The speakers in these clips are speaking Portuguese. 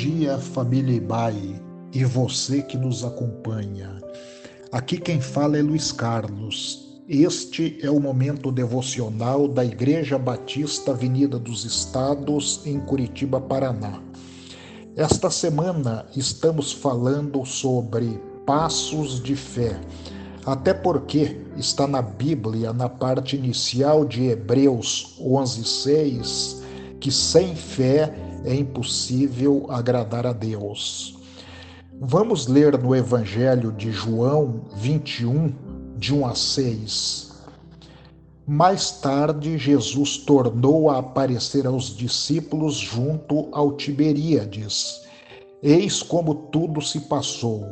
dia, família Ibai, e você que nos acompanha. Aqui quem fala é Luiz Carlos. Este é o momento devocional da Igreja Batista Avenida dos Estados, em Curitiba, Paraná. Esta semana estamos falando sobre passos de fé, até porque está na Bíblia, na parte inicial de Hebreus 11:6, que sem fé é impossível agradar a Deus. Vamos ler no Evangelho de João 21, de 1 a 6. Mais tarde, Jesus tornou a aparecer aos discípulos junto ao Tiberíades. Eis como tudo se passou.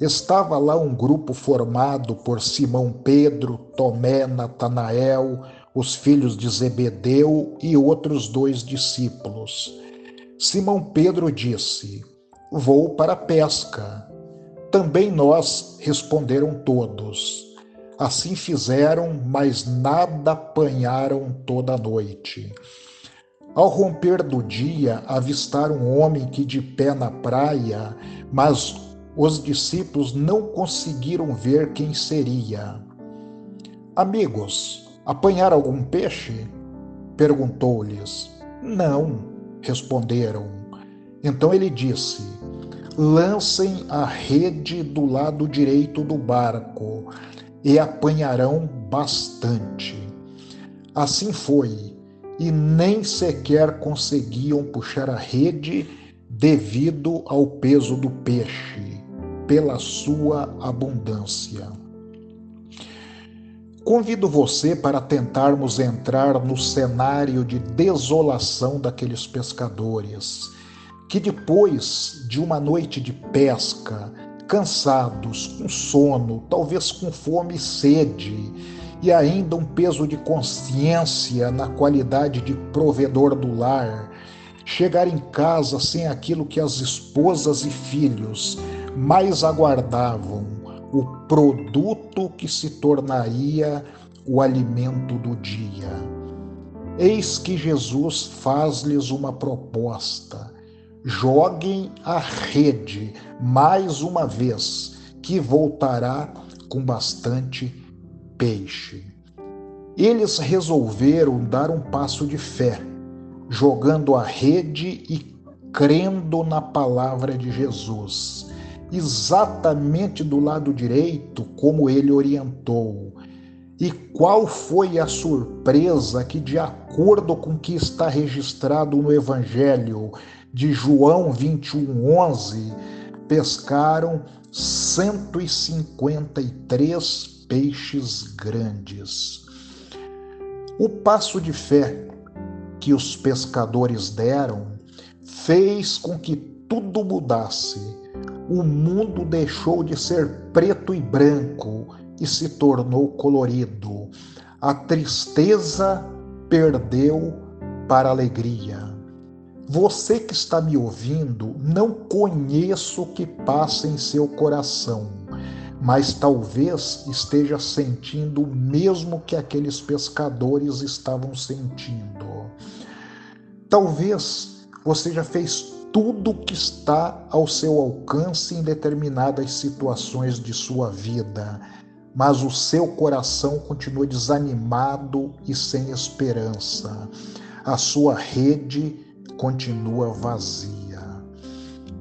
Estava lá um grupo formado por Simão Pedro, Tomé, Natanael, os filhos de Zebedeu e outros dois discípulos. Simão Pedro disse: Vou para a pesca. Também nós, responderam todos. Assim fizeram, mas nada apanharam toda a noite. Ao romper do dia, avistaram um homem que de pé na praia, mas os discípulos não conseguiram ver quem seria. Amigos, Apanhar algum peixe? Perguntou-lhes. Não, responderam. Então ele disse: Lancem a rede do lado direito do barco e apanharão bastante. Assim foi, e nem sequer conseguiam puxar a rede devido ao peso do peixe, pela sua abundância. Convido você para tentarmos entrar no cenário de desolação daqueles pescadores, que depois de uma noite de pesca, cansados, com sono, talvez com fome e sede, e ainda um peso de consciência na qualidade de provedor do lar, chegar em casa sem aquilo que as esposas e filhos mais aguardavam o produto que se tornaria o alimento do dia. Eis que Jesus faz-lhes uma proposta: joguem a rede mais uma vez, que voltará com bastante peixe. Eles resolveram dar um passo de fé, jogando a rede e crendo na palavra de Jesus exatamente do lado direito, como ele orientou. E qual foi a surpresa que, de acordo com o que está registrado no Evangelho de João 21, 11, pescaram 153 peixes grandes. O passo de fé que os pescadores deram fez com que tudo mudasse o mundo deixou de ser preto e branco e se tornou colorido. A tristeza perdeu para a alegria. Você que está me ouvindo, não conheço o que passa em seu coração, mas talvez esteja sentindo o mesmo que aqueles pescadores estavam sentindo. Talvez você já fez tudo que está ao seu alcance em determinadas situações de sua vida, mas o seu coração continua desanimado e sem esperança. A sua rede continua vazia.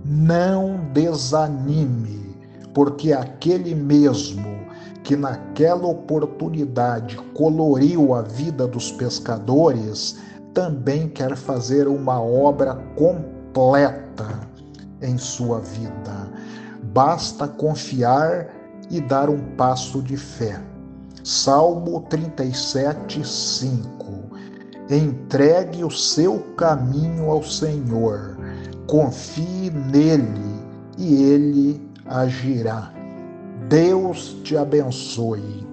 Não desanime, porque aquele mesmo que naquela oportunidade coloriu a vida dos pescadores também quer fazer uma obra completa completa em sua vida. Basta confiar e dar um passo de fé. Salmo 37, 5. Entregue o seu caminho ao Senhor, confie nele e ele agirá. Deus te abençoe.